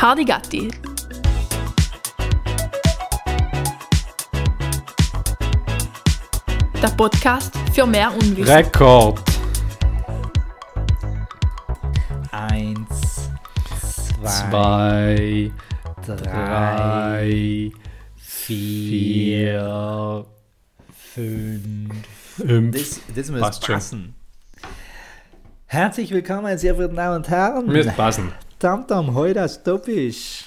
Hardy Gatti. Der Podcast für mehr Unwissen. Rekord. Eins, Zwei, zwei, drei, drei, vier, fünf. fünf. Das, das muss schon. passen. Herzlich willkommen, meine sehr verehrten Damen und Herren. Müsste passen. Tamtam, heute als Topisch.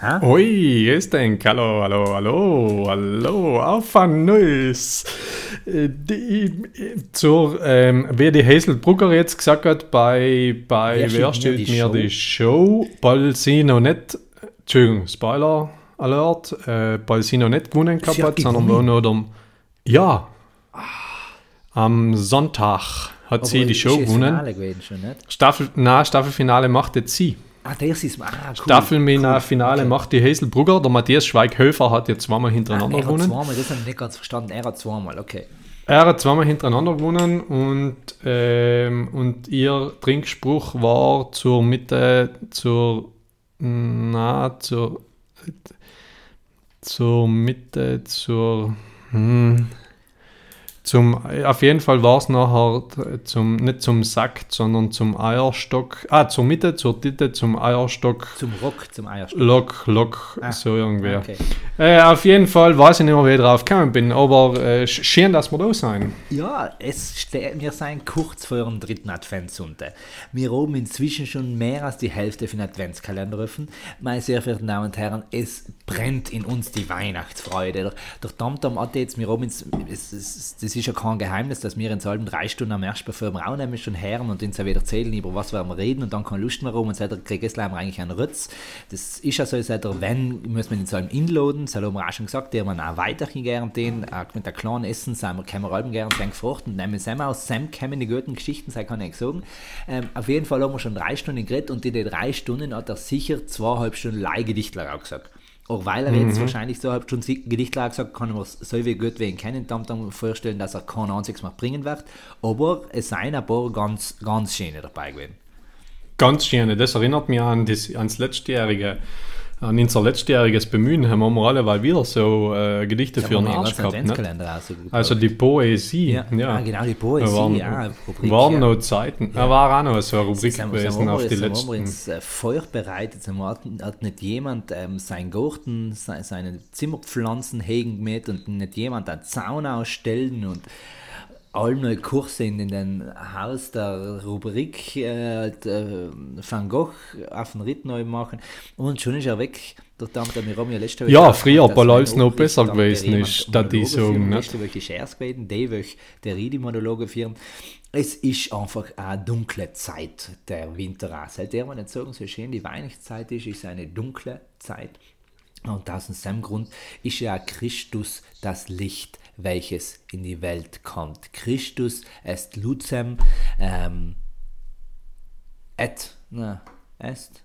Ha? Ui, ist denn? Hallo, hallo, hallo, hallo, auf ein neues. Äh, Die, äh, zur, ähm, wie die Hazel Brugger jetzt gesagt hat, bei, bei Wer Wer stellt mir mir die die Show, weil sie noch nicht, Entschuldigung, Spoiler Alert, äh, weil sie noch nicht gewonnen gehabt sondern nur noch am, ja, am Sonntag hat sie die Show gewonnen. Schon? Staffel, na, Staffelfinale macht jetzt sie. Ah, das ist... Ah, cool. Staffelfinale Cool. macht die Hazel Brugger. Der Matthias Schweighöfer hat jetzt zweimal Ah, hintereinander er hat gewonnen. zweimal, das habe ich nicht ganz verstanden. Er hat zweimal, okay. Er hat zweimal hintereinander gewonnen und, ähm, und ihr Trinkspruch war zur Mitte, zur, na, zur, zur Mitte, zur, hm, zum, auf jeden Fall war es nachher zum, nicht zum Sack, sondern zum Eierstock, ah, zur Mitte, zur Titte, zum Eierstock, Zum Rock, zum Eierstock. Lock, Lock, Ah, so irgendwie. Okay. Äh, auf jeden Fall weiß ich nicht mehr, wie ich drauf gekommen bin, aber äh, sch- schön, dass wir da sein. Ja, es ste- wir sind kurz vor dem dritten Adventssonntag. Wir haben inzwischen schon mehr als die Hälfte für den Adventskalender offen. Meine sehr verehrten Damen und Herren, es brennt in uns die Weihnachtsfreude. Der, der Tamtam hat jetzt, wir haben ins, es, es, das ist ja kein Geheimnis, dass wir in halben drei Stunden am ersten wir auch nämlich schon hören und uns auch wieder erzählen, über was wir reden und dann keine Lust mehr rum und seitdem kriegt es eigentlich einen Rütz. Das ist ja so, seit wenn, muss man in so einem inloaden, das haben wir auch schon gesagt, der man auch weiterhin gern den, mit der kleinen Essen, sind wir, können wir allem gern sein gefragt und nehmen Sam aus Sam kommen die guten Geschichten, sei kann ich sagen. Ähm, auf jeden Fall haben wir schon drei Stunden geredet und in den drei Stunden hat er sicher zweieinhalb Stunden Leihgedichtler auch gesagt. Auch weil er jetzt wahrscheinlich so halb schon Gedichtler gesagt kann, man so wie gut wie ihn kennen, dann, dann vorstellen, dass er kein einziges Mal bringen wird. Aber es seien ein paar ganz, ganz schöne dabei gewesen. Ganz schön. Das erinnert mich an das, ans letztjährige, an unser letztjähriges Bemühen. Haben wir alle weil wieder so äh, Gedichte Da für einen Arsch gehabt. Ne? Also die Poesie. Ja, Ja, ah, genau, die Poesie, Waren, ja, Rubrik, waren ja. noch Zeiten. Er war auch noch so eine Rubrik jetzt gewesen haben wir- auf die wir letzten. uns äh, Feuer bereitet. Hat, hat nicht jemand ähm, sein Garten, se, seine Zimmerpflanzen hegen gemäht und nicht jemand einen Zaun ausstellen und neue Kurse in den Haus der Rubrik äh, halt, äh, Van Gogh auf den Ritt neu machen und schon ist er weg. Der wir haben ja letzte Woche Ja, gesagt, früher, mein alles noch besser gewesen der ist, statt die sagen, nicht? Letzte Woche ist erst gewesen, die Woche der Ridi Monologe führen. Es ist einfach eine dunkle Zeit, der Winter. Seitdem man nicht sagen, so schön die Weihnachtszeit ist, ist eine dunkle Zeit. Und aus diesem Grund ist ja Christus das Licht, welches in die Welt kommt. Christus est lucem ähm, et, na, est,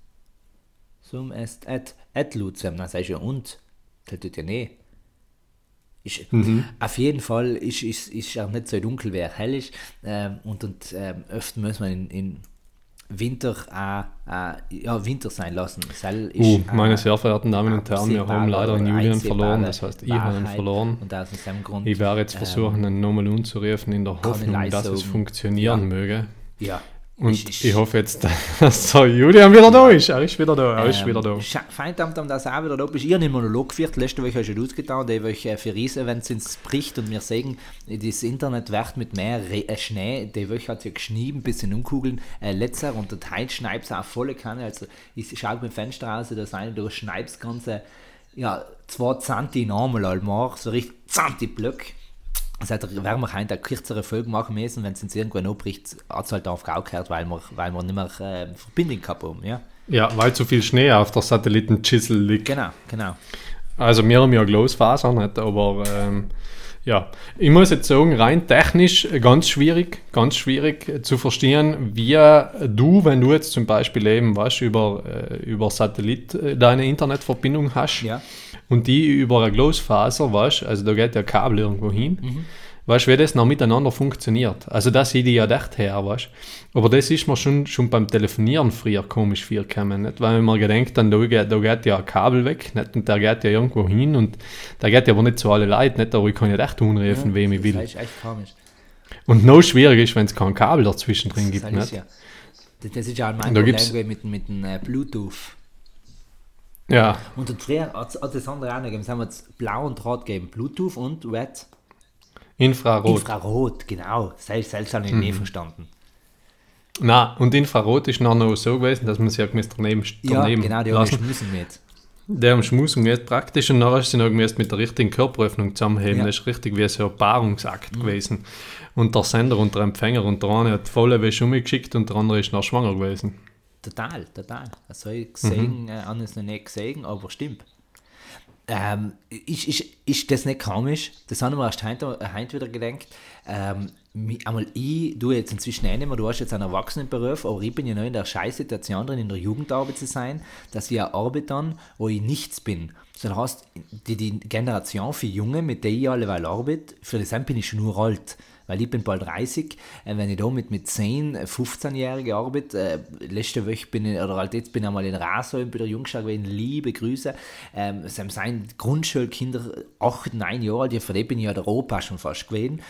sum est et, et lucem, na, sagst du ja und, das tut ja nicht. Ist, Auf jeden Fall ist, ist, ist auch nicht so dunkel, wie er hell ist. Ähm, und und ähm, öfter muss man in, in Winter auch, äh, ja, Winter sein lassen. Sel ist, Uh, äh, meine sehr verehrten Damen und Herren, wir haben leider einen Julian verloren. Das heißt, ich habe ihn verloren. Und aus diesem Grund, Ich werde jetzt ähm, versuchen, ihn nochmal umzurufen, in der Hoffnung, dass es funktionieren ja. möge. ja, Und ist- ist- ich hoffe jetzt, dass der Julian wieder da ist. Er ist wieder da, er ist wieder da. Ähm, Fein, dass er auch wieder da. Bist. Ich habe einen Monolog geführt, letzte Woche hast du ausgetan, die Woche für Riesevents ins bricht und wir sehen, das Internet wird mit mehr Re äh, Schnee, die Woche hat ja geschnieben, bisschen umkugeln, äh, letzter und der Teil schneit es auch volle Kanne, also ich schaue beim Fenster raus, da sein, du schneibst ganze, ja, zwei Zanti normal einmal, so richtig Zanti Blöcke. Seit der werden wir heute eine kürzere Folge machen müssen, wenn es uns irgendwann abbricht, hat es halt auf gehört, weil wir, weil wir nicht mehr äh, Verbindung gehabt haben, ja. Ja, weil zu viel Schnee auf der Satellitenschüssel liegt. Genau, genau. Also wir haben ja Glasfaser nicht, aber ähm, ja, ich muss jetzt sagen, rein technisch ganz schwierig, ganz schwierig äh, zu verstehen, wie du, wenn du jetzt zum Beispiel eben, weißt, über, äh, über Satellit äh, deine Internetverbindung hast Ja. und die über eine Glasfaser, weißt, also da geht ja Kabel irgendwo hin, weißt, wie das noch miteinander funktioniert. Also das sehe ich ja echt her, weißt. Aber das ist mir schon, schon beim Telefonieren früher komisch vorgekommen, nicht? Weil man gedenkt, dann, da, geht, da geht ja ein Kabel weg, nicht? Und der geht ja irgendwo hin und der geht ja aber nicht zu alle Leuten, nicht? Aber ich kann ja echt anrufen, wem ich will. Das ist echt komisch. Und noch schwieriger ist, wenn es kein Kabel dazwischen drin gibt. Das Nicht? ist ja. Das ist ja mein Da Problem gibt's- mit, mit dem äh, Bluetooth. Ja, Und früher hat es das andere auch noch gegeben. Es haben wir jetzt blauen Draht gegeben. Bluetooth und Red. Infrarot. Infrarot, genau. Habe ich Mhm. nie verstanden. Na, und Infrarot ist noch, noch so gewesen, dass man sich ja gemäß daneben, Ja, daneben genau, die haben müssen mit. Der am Schmusung jetzt praktisch und nachher ist sie noch mit der richtigen Körperöffnung zusammenheben. Ja. Das ist richtig wie so ein Paarungsakt gewesen. Und der Sender und der Empfänger und der eine hat volle Wäsche umgeschickt und der andere ist noch schwanger gewesen. Total, total. Das habe ich Mhm. gesehen, äh, anders noch nicht gesehen, aber stimmt. Ähm, ist, ist, ist das nicht komisch? Das haben wir erst heute, heute wieder gedacht. Ähm, einmal ich, du jetzt inzwischen mehr, du hast jetzt einen Erwachsenenberuf, aber ich bin ja noch in der Scheißsituation drin, in der Jugendarbeit zu sein, dass ich eine Arbeit dann, wo ich nichts bin. So, das heißt, die, die Generation für Junge, mit der ich alleweil arbeite, für das bin ich schon nur alt. Weil ich bin bald 30, äh, wenn ich da mit, mit 10, äh, 15-Jährigen arbeite, äh, letzte Woche bin ich, oder halt jetzt bin ich einmal in Rasheim bei der Jungschau gewesen, liebe Grüße, ähm, es sein Grundschulkinder 8, 9 Jahre alt, ja, für die bin ich ja der Opa schon fast gewesen.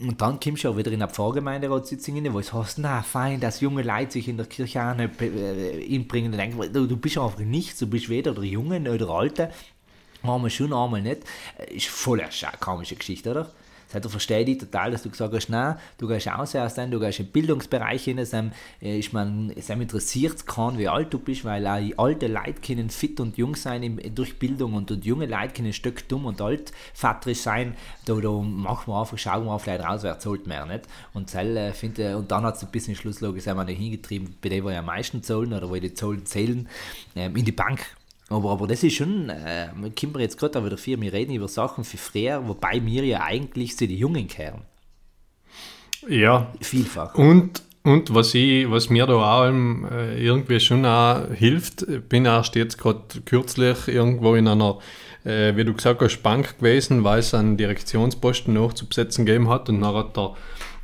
Und dann kommst du auch wieder in eine Pfarrgemeinderatssitzung wo es heißt, na fein, dass junge Leute sich in der Kirche auch nicht äh, inbringen. Und denken, du, bist einfach nichts, du bist weder der Junge noch der Alte. Einmal schon, einmal nicht. Äh, Ist voll eine komische Geschichte, oder? Das heißt, du verstehe ich total, dass du gesagt hast, nein, du gehst aus aus dem, du gehst im Bildungsbereich hin, ähm, ist man, es einem interessiert kann, wie alt du bist, weil auch alte Leute können fit und jung sein durch Bildung und, und junge Leute können ein Stück dumm und altvaterisch sein. Da, da machen wir einfach, schauen wir auf Leute raus, wer zahlt mehr, nicht? Und, Zell, äh, find, und dann hat es ein bisschen schlusslogisch einmal hingetrieben, bei wo ja am meisten zahlen oder wo die Zahlen zählen, ähm, in die Bank. Aber, aber das ist schon, äh, können wir jetzt gerade auch wieder viel, wir reden über Sachen für früher, wobei wir ja eigentlich zu den Jungen kehren. Ja, Vielfach. Und, und was, ich, was mir da auch äh, irgendwie schon auch hilft, ich bin erst jetzt gerade kürzlich irgendwo in einer, äh, wie du gesagt hast, Bank gewesen, weil es einen Direktionsposten noch zu besetzen gegeben hat und dann hat der,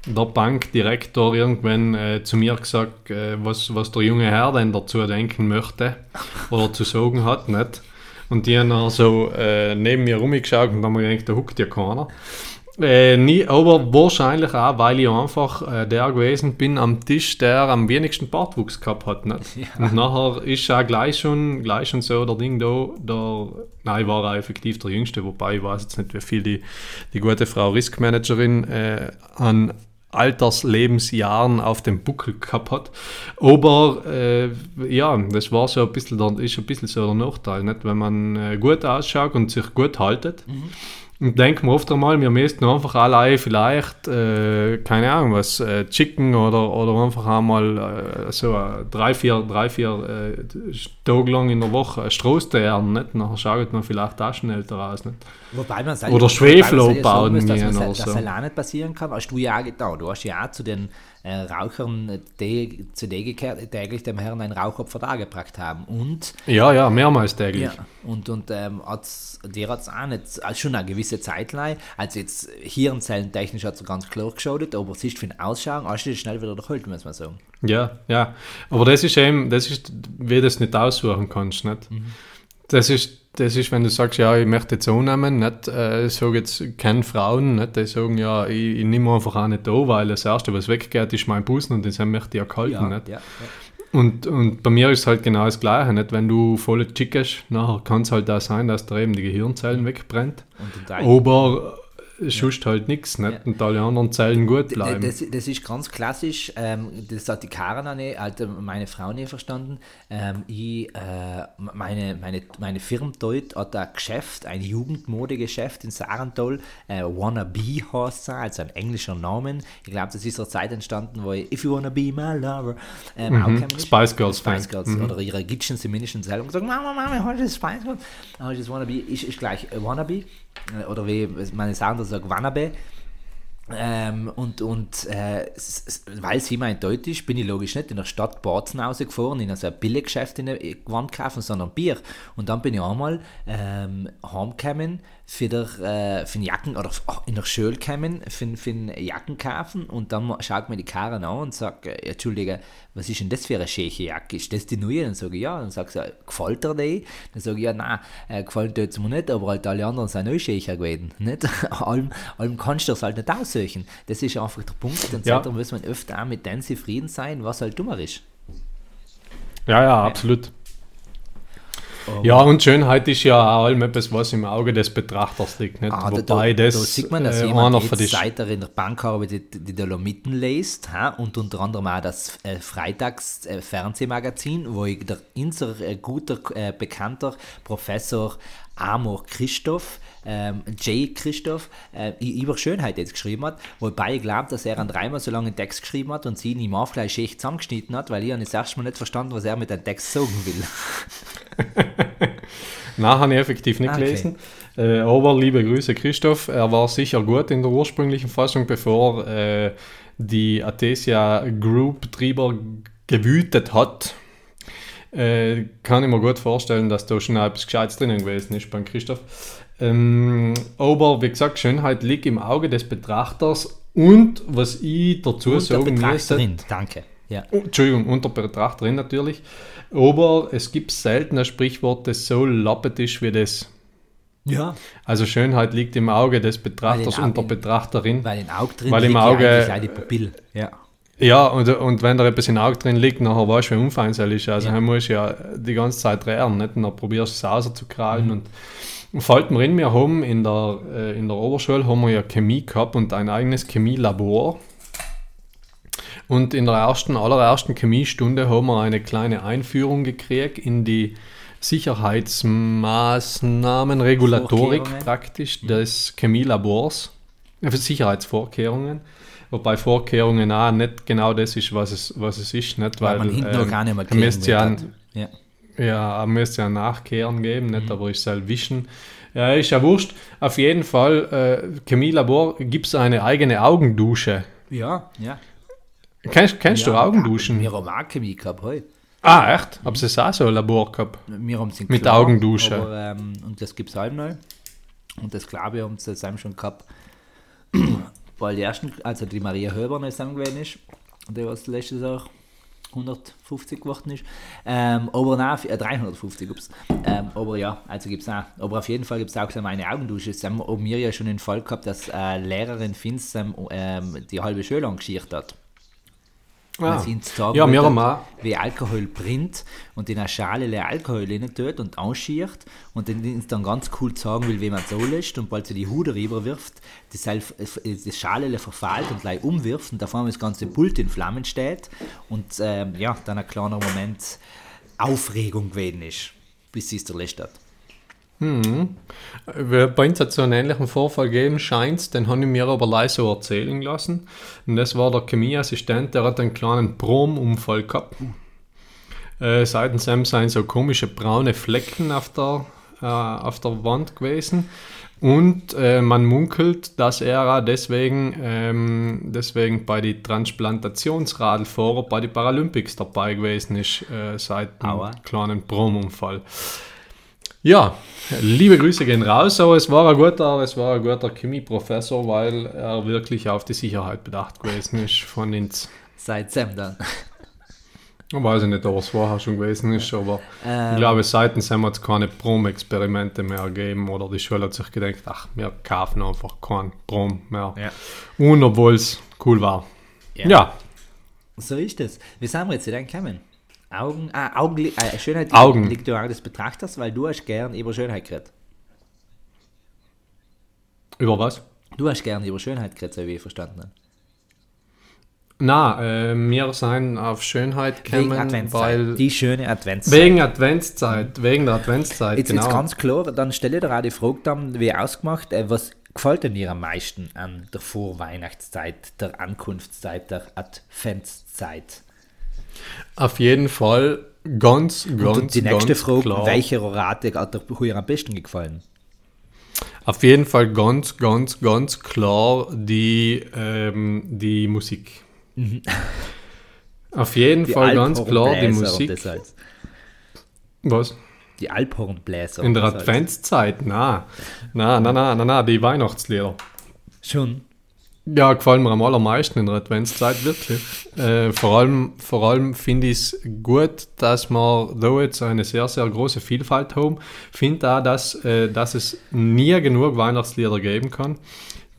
der Bankdirektor irgendwann äh, zu mir gesagt, äh, was, was der junge Herr denn dazu denken möchte oder zu sagen hat, nicht? Und die haben dann so äh, neben mir rumgeschaut und dann haben wir gedacht, da huckt ja keiner. Äh, nie, aber wahrscheinlich auch, weil ich einfach äh, der gewesen bin am Tisch, der am wenigsten Bartwuchs gehabt hat. Nicht? Und nachher ist auch gleich schon, gleich schon so der Ding da, der, nein, ich war auch effektiv der Jüngste, wobei ich weiß jetzt nicht, wie viel die, die gute Frau Riskmanagerin äh, an Alterslebensjahren auf dem Buckel gehabt hat. Aber äh, ja, das war so ein bisschen, ist ein bisschen so der Nachteil, nicht? wenn man äh, gut ausschaut und sich gut haltet. Und denken wir oft einmal, wir müssten einfach allein vielleicht, äh, keine Ahnung, was, äh, Chicken oder, oder einfach einmal äh, so äh, drei, vier, drei, vier äh, Tage lang in der Woche Straße ernten, nicht? Nachher schaut man vielleicht älter aus, nicht? Wobei man Oder Schwefel abbauen dass, man, oder das so. allein nicht passieren kann, hast du ja auch getan. Du hast ja auch zu den äh, Rauchern die, zu denen gekehrt, die eigentlich dem Herrn einen Rauchopfer gebracht haben. Und Ja, ja, mehrmals täglich. Ja, und, und ähm, hat's, dir hat es auch nicht, also schon eine gewisse Zeit lang, also jetzt hirnzellentechnisch hat es ganz klar geschaut, aber es ist für den Ausschau, hast du dich schnell wieder erholt, muss man sagen. Ja, ja. Aber das ist eben, das ist, wie du das nicht aussuchen kannst, nicht? Das ist, das ist, wenn du sagst, ja, ich möchte jetzt annehmen, nicht, äh, ich sage jetzt, keine Frauen, nicht, die sagen, ja, ich, ich nehme einfach auch nicht an, weil das Erste, was weggeht, ist mein Busen und das möchte ich auch halten, nicht? ja, ja. Und, und bei mir ist es halt genau das Gleiche, nicht? Wenn du voll chickest, nachher kann es halt auch sein, dass da eben die Gehirnzellen wegbrennt. Da- Aber sonst halt nichts, nicht? Ja. Und alle anderen Zellen gut bleiben. Das, das ist ganz klassisch, ähm, das hat die Karin auch nicht, also meine Frau nicht verstanden. Ähm, ich, äh, meine, meine, meine Firma dort hat ein Geschäft, ein Jugendmodegeschäft in Sarental, äh, Wannabe heißt es, also ein englischer Name. Ich glaube, das ist zur Zeit entstanden, wo ich, If you wanna be my lover, ähm, nicht. Spice Girls Spice. Girls oder ihre Gitschen zumindest selber gesagt, Mama, Mama, heute ist Spice Girls. Aber das Wannabe ist, ist gleich äh, Wannabe. Äh, Oder wie meine sagen das sagt, Wannabe. Ähm, und und äh, s- s- weil sie meint deutlich, bin ich logisch nicht in der Stadt Bozen rausgefahren, in so ein Billiggeschäft in der Gewand kaufen, sondern Bier. Und dann bin ich einmal ähm, heimgekommen für, der, äh, für den Jacken, oder in der Schule gekommen für, für den Jacken kaufen und dann schaut mir die Karen an und sagt, äh, Entschuldige, was ist denn das für eine schöne Jacke? Ist das die neue? Dann sage ich, ja. Dann sagt sie, gefällt dir die? Dann sage ich, ja, nein, äh, gefällt dir jetzt mir nicht, aber halt alle anderen sind auch schöner gewesen. Nicht? allem, allem kannst du das halt nicht aussuchen. Das ist einfach der Punkt. Und Ja. ja. muss man öfter auch mit dem zufrieden sein, was halt dummer ist. Ja, ja, absolut. Ja, und Schönheit ist ja auch allem etwas, was im Auge des Betrachters liegt. Nicht? Ah, Wobei da, das da sieht man, dass äh, jemand jetzt, seit er in der Bank arbeitet, die Dolomiten liest ha? und unter anderem auch das äh, Freitags-Fernsehmagazin, wo ich der, unser äh, guter, äh, bekannter Professor Amor Christoph, ähm, J. Christoph, äh, über Schönheit jetzt geschrieben hat, wobei ich glaube, dass er einen dreimal so langen Text geschrieben hat und sie ihn im Aufgleich echt zusammengeschnitten hat, weil ich das erste Mal nicht verstanden, was er mit dem Text sagen will. Nein, habe ich effektiv nicht Ah, okay. gelesen. Äh, aber liebe Grüße, Christoph. Er war sicher gut in der ursprünglichen Fassung, bevor äh, die Athesia Group drüber gewütet hat. Äh, kann ich mir gut vorstellen, dass da schon etwas Gescheites drinnen gewesen ist beim Christoph. Ähm, aber wie gesagt, Schönheit liegt im Auge des Betrachters und was ich dazu Und der sagen müsste, danke. Ja. Oh, Entschuldigung, unter Betrachterin natürlich. Aber es gibt selten ein Sprichwort, das so lappet ist wie das. ja. Also Schönheit liegt im Auge des Betrachters und der Betrachterin. Weil im Auge drin Weil im liegt ja Auge- auch die Pupille. Ja. Ja, und, und wenn da etwas im Auge drin liegt, nachher weißt du, wie unfeinselig ist. Also Ja. dann musst du ja die ganze Zeit drehen, nicht? Und dann probierst du es rauszukrallen. Mhm. Und, und fällt mir in, wir haben in der, äh, in der Oberschule haben wir ja Chemie gehabt und ein eigenes Chemielabor. Und in der ersten, allerersten Chemiestunde haben wir eine kleine Einführung gekriegt in die Sicherheitsmaßnahmen, Regulatorik praktisch des Chemielabors, äh, für Sicherheitsvorkehrungen. Wobei Vorkehrungen auch nicht genau das ist, was es, was es ist. Nicht? Weil, Weil, man hinten ähm, gar nicht mehr man müsste ja, hat. Ja. ja, müsste ja Nachkehren geben, nicht? aber ich soll wischen. Ja, ist ja wurscht. Auf jeden Fall, äh, Chemielabor gibt es eine eigene Augendusche. ja, ja. Kennst, kennst ja, du Augenduschen? Wir haben auch Chemie gehabt, hey. ah, echt? Habt ihr auch so ein Labor gehabt? Wir haben es Mit Klar, Augendusche. Aber, ähm, und das gibt es halt neu. Und das glaube ich, haben sie zusammen schon gehabt. Weil die ersten, also die Maria Höber noch zusammen gewesen ist, die was letztes Jahr 150 geworden ist. Ähm, aber nein, äh, 350, ups. Ähm, aber ja, also gibt es auch. Aber auf jeden Fall gibt es auch so eine Augendusche. Das haben wir ja schon den Fall gehabt, dass äh, Lehrerin Finz ähm, die halbe Schule angeschiert hat. Ah. Weil sie sagen Ja, wir haben auch. wie Alkohol brennt und in eine Schale leer Alkohol rein tut und ausschiert und dann dann ganz cool sagen will, wie man so lässt und bald sie die Hude rüberwirft, äh, die Schale verfahlt und gleich umwirft und davor das ganze Pult in Flammen steht und ähm, ja, dann ein kleiner Moment Aufregung gewesen ist, bis sie es erlöscht hat. Äh, Bei uns hat es so einen ähnlichen Vorfall gegeben, scheint den habe ich mir aber leise so erzählen lassen. Und das war der Chemieassistent, der hat einen kleinen Bromunfall gehabt. Äh, seitens ihm sind so komische braune Flecken auf der, äh, auf der Wand gewesen. Und äh, man munkelt, dass er deswegen, ähm, deswegen bei den Transplantationsradlfahrer bei den Paralympics dabei gewesen ist, äh, seit dem Aua. kleinen Bromunfall. Ja, liebe Grüße gehen raus, aber es war ein guter, es war ein guter Chemieprofessor, weil er wirklich auf die Sicherheit bedacht gewesen ist von uns. Seit Sam dann. Ich weiß nicht, ob es vorher schon gewesen ist, aber Ähm. ich glaube, seitens haben wir jetzt keine Brom-Experimente mehr gegeben oder die Schule hat sich gedacht, ach, wir kaufen einfach keinen Brom mehr. Ja. Und obwohl es cool war. Ja. Ja, So ist es. Wie sind wir jetzt in gekommen? Augen, ah, Augen, äh, Schönheit Augen. liegt im Auge des Betrachters, weil du hast gern über Schönheit geredet. über was? Du hast gern über Schönheit geredet, so wie ich verstanden habe. Na, äh, wir sind auf Schönheit gekommen, weil Die schöne Adventszeit. wegen Adventszeit, wegen der Adventszeit, Jetzt genau. ist ganz klar, dann stelle dir auch die Frage dann, wie ausgemacht, äh, was gefällt denn dir am meisten an der Vorweihnachtszeit, der Ankunftszeit, der Adventszeit? Auf jeden Fall ganz, ganz, Und die nächste ganz Frage, klar. welche Rate hat dir am besten gefallen? Auf jeden Fall ganz, ganz, ganz klar die, ähm, die Musik. Auf jeden Fall ganz klar die Musik. das heißt. Was? Die Alphornbläser. In der. Adventszeit? Na, na, na, na, na, na, die Weihnachtslieder. Schon. Ja, gefallen mir am allermeisten in der Adventszeit, wirklich. Äh, vor allem, vor allem finde ich es gut, dass wir da jetzt eine sehr, sehr große Vielfalt haben. Finde auch, dass, äh, dass es nie genug Weihnachtslieder geben kann.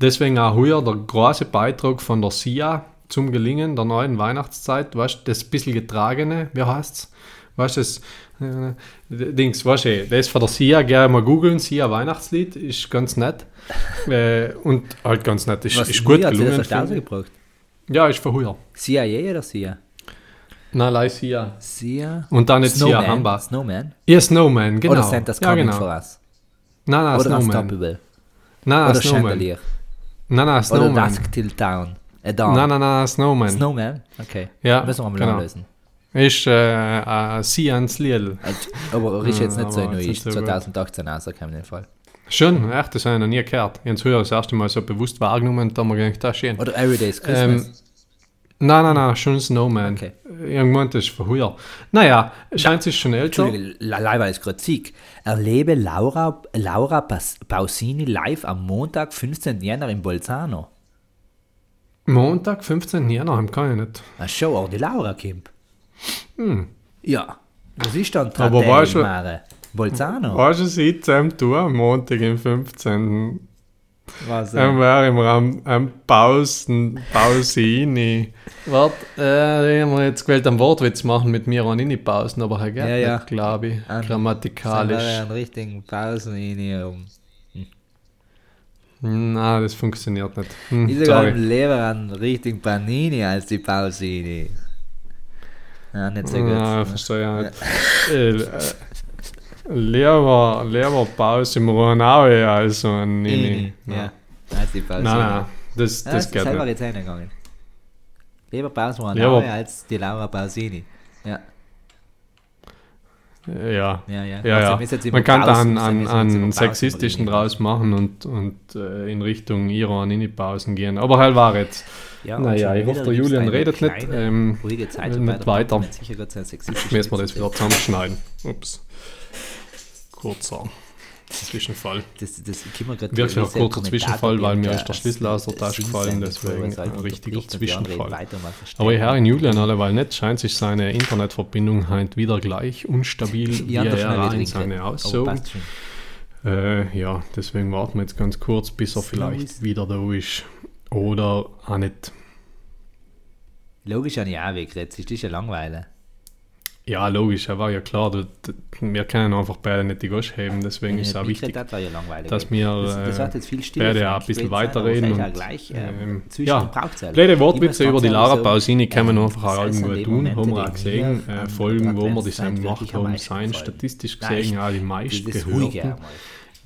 Deswegen auch hier der große Beitrag von der SIA zum Gelingen der neuen Weihnachtszeit. Weißt du, das bisschen getragene, wie heißt es? Weißt du, Dings, weißt du, das von der SIA, gerne mal googeln, SIA Weihnachtslied, ist ganz nett. äh, und halt ganz nett, ist, Was ist gut gelungen. das finde ich. rausgebracht? Ja, ist von heuer. CIA oder CIA? Nein, leider SIA. CIA? Und dann jetzt SIA. Hamba. Snowman? Ja, Snowman, genau. Oder Santa's ja, Coming genau. for Us? Nein, nein, Oder Snowman. Unstoppable? Nein, nein, Oder Snowman. Chandelier? Nein, nein, Oder Snowman. Dusk Till Dawn. Nein, nein, nein, Snowman. Snowman? Okay. Ja, Müssen wir mal genau. anlösen. Ist äh, äh, Sians Liel. Äh, Aber ist jetzt nicht so aber neu, ist nicht so gut. 2018 rausgekommen in dem Fall. Schon, echt, das habe ich noch nie gehört. Ich habe es früher das erste Mal so bewusst wahrgenommen und da haben wir gedacht, das ist schön. Oder Everyday's Ähm, Christmas. Nein, nein, nein, schon Snowman. Okay. Irgendwann das ist von heuer. Naja, scheint sich schon älter. Entschuldige, Le- leider ist gerade Sieg. Erlebe Laura, Laura Pausini live am Montag, 15. Jänner in Bolzano. Montag, 15. Jänner, kann ich nicht. Ach schon, auch die Laura kommt. Ja. Was ist dann Hm. Aber Trattel weißt du- Mare? Bolzano? Weißt du, sie zusammen tun, am Montag, im 15. Was, äh, Dann wären wir am, am Pausen, Pausini. Warte, äh, ich habe mir jetzt gewählt, einen Wortwitz machen mit mir und in Pausen, aber er geht Ja, ja. glaube ich, An- grammatikalisch. Sind wir einen richtigen Pausen um. Nein, das funktioniert nicht. Hm, Ich sogar sorry. lieber einen richtigen Panini als die Pausini. Ja, nicht so gut. Ja, verstehe äh, äh, lieber, lieber Pause im Ronau als so ein Nini. Ja, als die Pausini. Nein, nein, das, Ja, das ist geht selber nicht. jetzt eingegangen. Lieber Paus Ja, Moranaue aber- als die Laura Pausini. Ja, Ja, ja, ja. ja, ja. Man kann da einen, einen Pausen sexistischen draus machen und, und äh, in Richtung Iran in die Pausen gehen. Aber halt war jetzt. Ja, naja, ich hoffe, der Julian redet nicht. Ähm, Zeit nicht weiter. Müssen wir das wieder zusammenschneiden. Ups. Kurzer Zwischenfall. Das, das können wir gerade Wirklich ein kurzer Zwischenfall, weil mir ist der Schlüssel aus der Tasche gefallen, deswegen ein richtiger die anderen Zwischenfall. Aber ich höre in Julian alleweil nicht, scheint sich seine Internetverbindung halt wieder gleich unstabil wie er in seine schon. Äh, ja, deswegen warten wir jetzt ganz kurz, bis er vielleicht wieder da ist. Oder auch nicht. Logisch habe ich auch weggeredet, das ist ja langweilig. Ja, logisch, er war ja klar, du, wir können einfach beide nicht die Gosch heben, deswegen ist es auch wichtig, Das ja dass wir das, das äh, jetzt viel beide auch ein bisschen weiterreden. Und, gleich, ähm, ähm, zwischen ja, blöde Wortwitze über die Lara ehrlich Pausini kann man einfach auch das irgendwo tun, Momente, haben wir auch gesehen. Äh, Folgen, wo wir zusammen gemacht haben, meisten seien statistisch gesehen auch die Das ruhige einmal.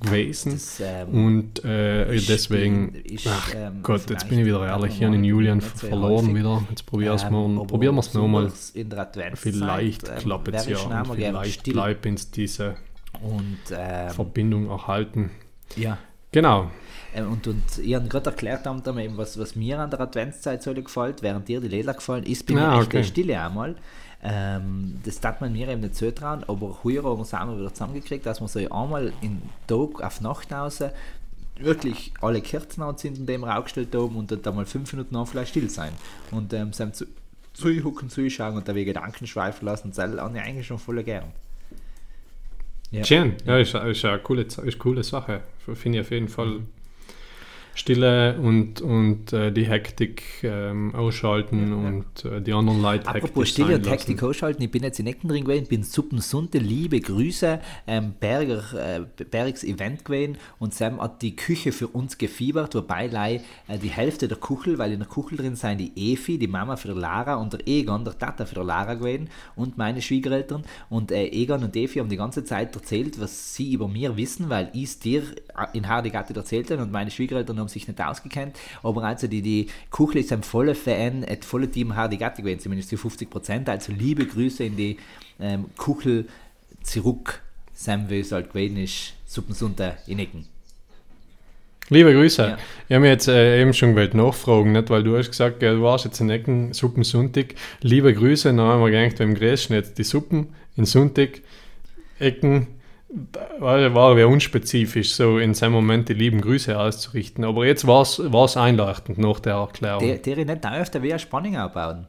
Gewesen. Das, ähm, Und äh, ist- deswegen, ist, ach ähm, Gott, jetzt bin ich wieder ehrlich, hier mal Julian verloren häufig. wieder. Jetzt probier's Ähm, mal, aber probieren wir es nochmal. In der Adventszeit, Vielleicht ähm, klappt es ja und vielleicht bleibt uns diese Und ähm, Verbindung erhalten. ja, Genau. Ähm, Und, und ich habe gerade erklärt, haben da eben, was, was mir an der Adventszeit so gefällt, während dir die Leder gefallen ist, bin Ah, ich okay. Stille einmal. Ähm, das darf man mir eben nicht zutrauen, aber heuer haben wir es einmal wieder zusammengekriegt, dass wir so einmal in Tag auf Nacht raus wirklich alle Kerzen anzünden, die wir aufgestellt haben und dann mal fünf Minuten lang vielleicht still sein. Und ähm, zuhucken, zuschauen und dabei Gedanken schweifen lassen, das ich eigentlich schon voll gern. Ja. Schön. Ja, ist, ist eine coole, ist eine coole Sache. Finde ich auf jeden Fall. Stille und, und äh, die Hektik ähm, ausschalten und äh, die anderen Leute Apropos hektisch Stille und Hektik ausschalten, ich bin jetzt in Eckendring gewesen, bin Suppensunde, liebe Grüße, ähm, Berger, äh, Bergs Event gewesen und Sam hat die Küche für uns gefiebert, wobei lei, äh, die Hälfte der Kuchel, weil in der Kuchel drin sind die Efi, die Mama für Lara und der Egon, der Tata für Lara gewesen und meine Schwiegereltern. Und äh, Egon und Efi haben die ganze Zeit erzählt, was sie über mir wissen, weil ich es dir in Hardigatte erzählt habe und meine Schwiegereltern haben sich nicht ausgekannt, aber also die, die Kuchel ist ein voller Fan, ein voller Team Hardigatte gewesen, zumindest zu 50 Prozent, also liebe Grüße in die ähm, Kuchel zurück, Sam, wie es halt gewesen ist, Suppensunter in Ecken. Liebe Grüße. Ja. Ich habe mich jetzt äh, eben schon gewollt nachfragen, nicht? weil du hast gesagt, ja, du warst jetzt in Ecken Suppensonntag. Liebe Grüße, dann haben wir gedacht, beim Gräschen jetzt die Suppen in Sonntag, Ecken, war, war ja unspezifisch, so in seinem Moment die lieben Grüße auszurichten. Aber jetzt war es einleuchtend nach der Erklärung. Der, der ich nicht öfter wie eine Spannung aufbauen.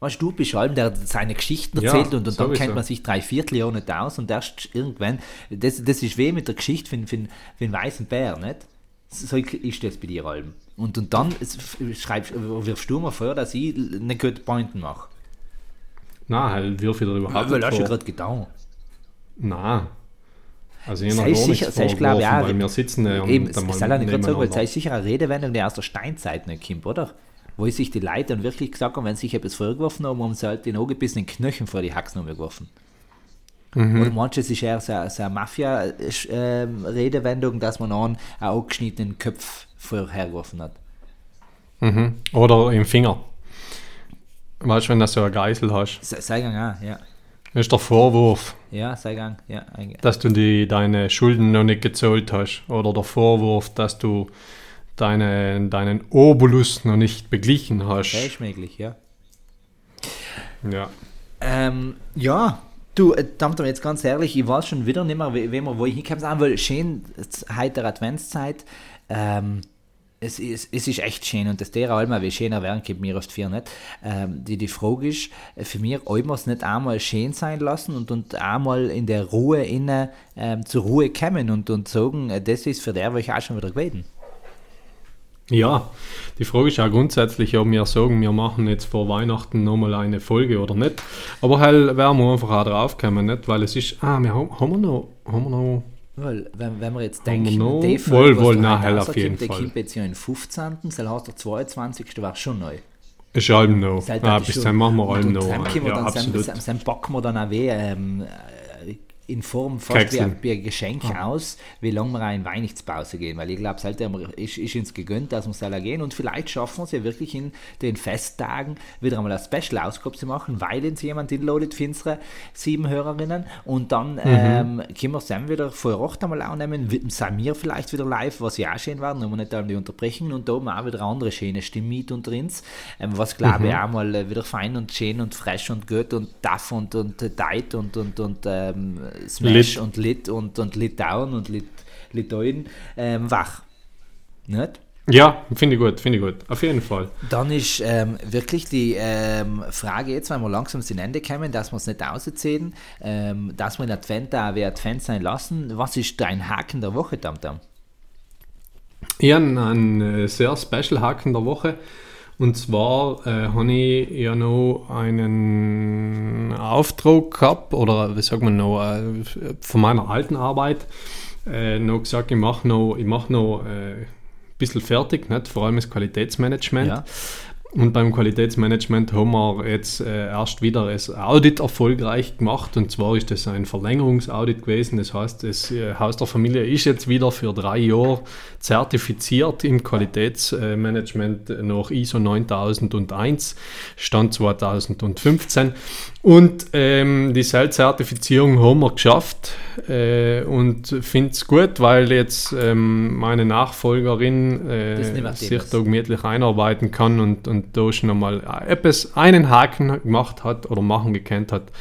Weißt du, du bist allem, der seine Geschichten Ja, erzählt und, und dann kennt man sich drei Vierteljahr nicht aus und erst irgendwann, das, das ist weh mit der Geschichte für, für, für einen weißen Bär, nicht? So ist das bei dir allem. Und, und dann schreibst, wirfst du mir vor, dass ich eine gute Pointen mache. Nein, halt, wirf wieder überhaupt Aber nicht hast du gerade getan. Nein. Also ich Sei sicher- sei ich glaube, ja, weil wir sitzen äh, Eben, und halt nicht gerade sagen, weil ist sicher eine Redewendung, die aus der Steinzeit nicht kommt, oder? Wo sich die Leute dann wirklich gesagt haben, wenn sie sich etwas vorgeworfen haben, haben sie halt den angebissenen Knöchel vor die Haxen geworfen. Mhm. Oder manches ist eher so, so eine Mafia-Redewendung, dass man einen, einen angeschnittenen Kopf vorhergeworfen hat. Mhm. Oder im Finger. Weißt du, wenn du so eine Geisel hast. Se- Sei gang auch, ja. Das ist der Vorwurf, Ja, sei gang, ja. dass du die, deine Schulden noch nicht gezahlt hast. Oder der Vorwurf, dass du deine, deinen Obolus noch nicht beglichen hast. Das ist möglich, ja. Ja. Ähm, ja, du, äh, Tamtam, jetzt ganz ehrlich, ich weiß schon wieder nicht mehr, wie wir, wo ich hinkomme, sagen, weil schön, heute Adventszeit, ähm, es ist, es ist echt schön und das der allmal wie schöner werden, gibt mir oft viel nicht. Ähm, die, die Frage ist, äh, für mich, ob wir es nicht einmal schön sein lassen und, und einmal in der Ruhe inne ähm, zur Ruhe kommen und, und sagen, äh, das ist für der, wo ich auch schon wieder gewesen. Ja, die Frage ist ja grundsätzlich, ob wir sagen, wir machen jetzt vor Weihnachten nochmal eine Folge oder nicht. Aber halt werden wir einfach auch drauf kommen, nicht? Weil es ist, ah, wir haben, haben wir noch, haben wir noch, Weil, wenn, wenn wir jetzt denken, noch? die Wohl, was wohl, da na, heute hell auf jeden der Fall. kommt jetzt ja in 15. Soll heißt der 22. war schon neu. ist allem noch. Seit Ah, das bis dann machen wir allem. Dann Ja, dann, absolut. Dann, dann packen wir dann auch weh, ähm, äh, in Form fast ein, wie ein Geschenk aus, wie lange wir in Weihnachtspause gehen. Weil ich glaube, seitdem ist, ist uns gegönnt, dass wir selber gehen. Und vielleicht schaffen wir es ja wirklich in den Festtagen wieder einmal eine Special-Ausgabe zu machen, weil uns jemand inloadet für unsere sieben Hörerinnen. Und dann Mhm. ähm, können wir es dann wieder vor Ort einmal aufnehmen. Wi- Sind wir vielleicht wieder live, was ja auch schön werden, um nicht die unterbrechen. Und da haben wir auch wieder andere schöne Stimme mit unter uns. Ähm, was glaube Mhm. ich auch mal äh, wieder fein und schön und fresh und gut und tough und, und tight und, und, und ähm, Smash Lit. und Lit und, und Litauen und Lit, Litauen ähm, wach. Nicht? Ja, finde ich gut, finde ich gut. Auf jeden Fall. Dann ist ähm, wirklich die ähm, Frage jetzt, wenn wir langsam zum Ende kommen, dass wir es nicht ausziehen, ähm, dass wir in Advent auch wie Advent sein lassen. Was ist dein Haken der Woche, Tamtam? Habe einen äh, sehr special Haken der Woche. Und zwar äh, habe ich ja noch einen Auftrag gehabt, oder wie sagt man noch, äh, von meiner alten Arbeit, äh, noch gesagt, ich mache noch, ich mach noch äh, ein bisschen fertig, nicht? vor allem das Qualitätsmanagement. Ja. Und beim Qualitätsmanagement haben wir jetzt äh, erst wieder das Audit erfolgreich gemacht. Und zwar ist das ein Verlängerungsaudit gewesen. Das heißt, das äh, Haus der Familie ist jetzt wieder für drei Jahre zertifiziert im Qualitätsmanagement nach ISO 9001, Stand 2015. Und ähm, die Zertifizierung haben wir geschafft äh, und finde es gut, weil jetzt ähm, meine Nachfolgerin äh, sich da gemütlich einarbeiten kann und, und da schon einmal etwas, einen Haken gemacht hat oder machen gekannt hat,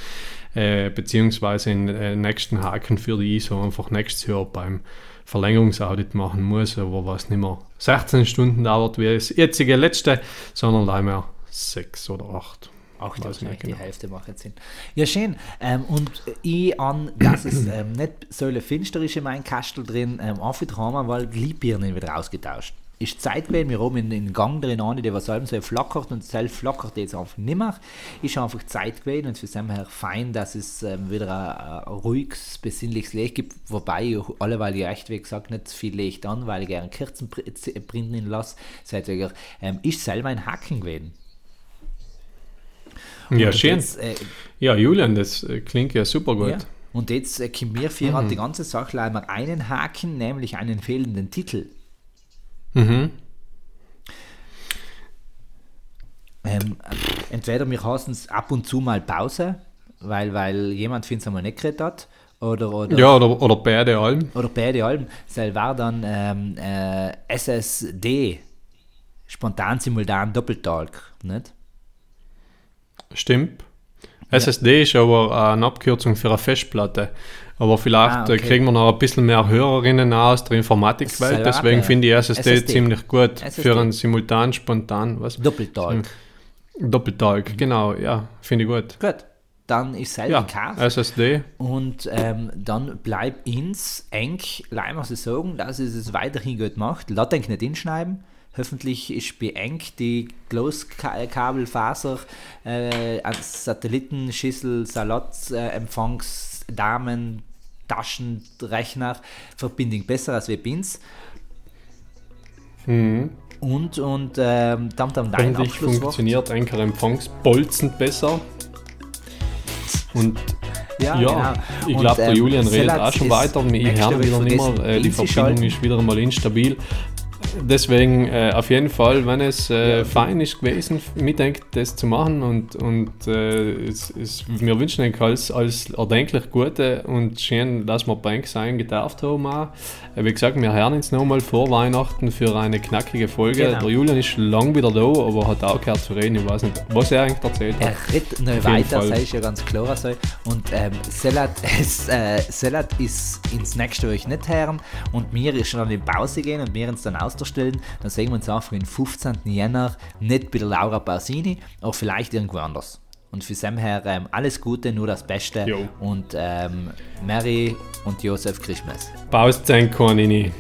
äh, beziehungsweise den äh, nächsten Haken für die ISO einfach nächstes Jahr beim Verlängerungsaudit machen muss, aber was nicht mehr 16 Stunden dauert wie das jetzige letzte, sondern leider mehr 6 oder 8. Auch Weiß das nicht die genau. Hälfte macht jetzt Sinn. Ja, schön. Ähm, und ich an, dass es ähm, nicht so finster ist in meinem Kastel drin, ähm, haben mal die Liebirnen wieder ausgetauscht. Ist Zeit gewesen, wir oben in den Gang drin an, der was allem so flackert und selbst flackert jetzt einfach nicht mehr. Ist einfach Zeit gewesen und für dem her fein, dass es ähm, wieder ein, ein ruhiges, besinnliches Licht gibt, wobei ich alle, weil ich echt, wie gesagt, nicht viel Licht an, weil ich gerne Kerzen printen lasse, seid ihr, ähm, ist selber ein Hacken gewesen. Ja, Und schön. jetzt, äh, Ja, Julian, das äh, klingt ja super gut. ja. Und jetzt äh, können wir für Mhm. die ganze Sache leider einen Haken, nämlich einen fehlenden Titel. Mhm. Ähm, entweder wir hassen es ab und zu mal Pause, weil, weil jemand findet es einmal nicht geredet hat, oder, oder, Ja, oder, oder beide Alben. oder beide Alben. Das war dann ähm, äh, SSD, spontan simultan Doppeltalk, nicht? Stimmt. SSD ist aber eine Abkürzung für eine Festplatte. Aber vielleicht Ah, okay. äh, kriegen wir noch ein bisschen mehr Hörerinnen aus der Informatikwelt. Deswegen ja. finde ich SSD, SSD. ziemlich gut SSD. für einen simultan, spontan, was? Doppeltalk. Doppeltalk, genau, ja, finde ich gut. Gut, dann ist selber Ja, Cast. SSD. Und ähm, dann bleibt ins eng, leider sie sagen, dass es es weiterhin gut macht. Lass nicht hinschreiben. Hoffentlich ist bei eng die Großkabelfaser äh, als Satellitenschüssel, äh, Empfangs, Damen, Taschenrechner Verbindung besser als wir Bins. Mhm. Und, und ähm, dann, dann dein funktioniert Anker Empfangsbolzen besser. Und ja, genau. ich glaube, der ähm, Julian redet auch schon weiter. Ich höre wieder nicht mehr. Äh, die. Verbindung ist wieder mal instabil. Deswegen äh, auf jeden Fall, wenn es äh, fein ist gewesen, mitdenkt, das zu machen und, und äh, es, es, wir wünschen euch alles, alles erdenklich Gute und schön, dass wir Bank sein gedarft haben. Auch. Äh, wie gesagt, wir hören uns nochmal vor Weihnachten für eine knackige Folge. Genau. Der Julian ist lang wieder da, aber hat auch gehört zu reden. Ich weiß nicht, was er eigentlich erzählt hat. Er redet noch weiter, das ist ja ganz klar so. Und ähm, Selat, äh, Selat ist ins nächste Woche nicht hören und mir ist schon in Pause gehen und wir uns dann ausstellen. Dann sehen wir uns einfach am 15. Jänner nicht bei der Laura Pausini, aber vielleicht irgendwo anders. Und für Sam her ähm, alles Gute, nur das Beste Jo. und ähm, Mary und Josef Christmas. Pause sein nicht.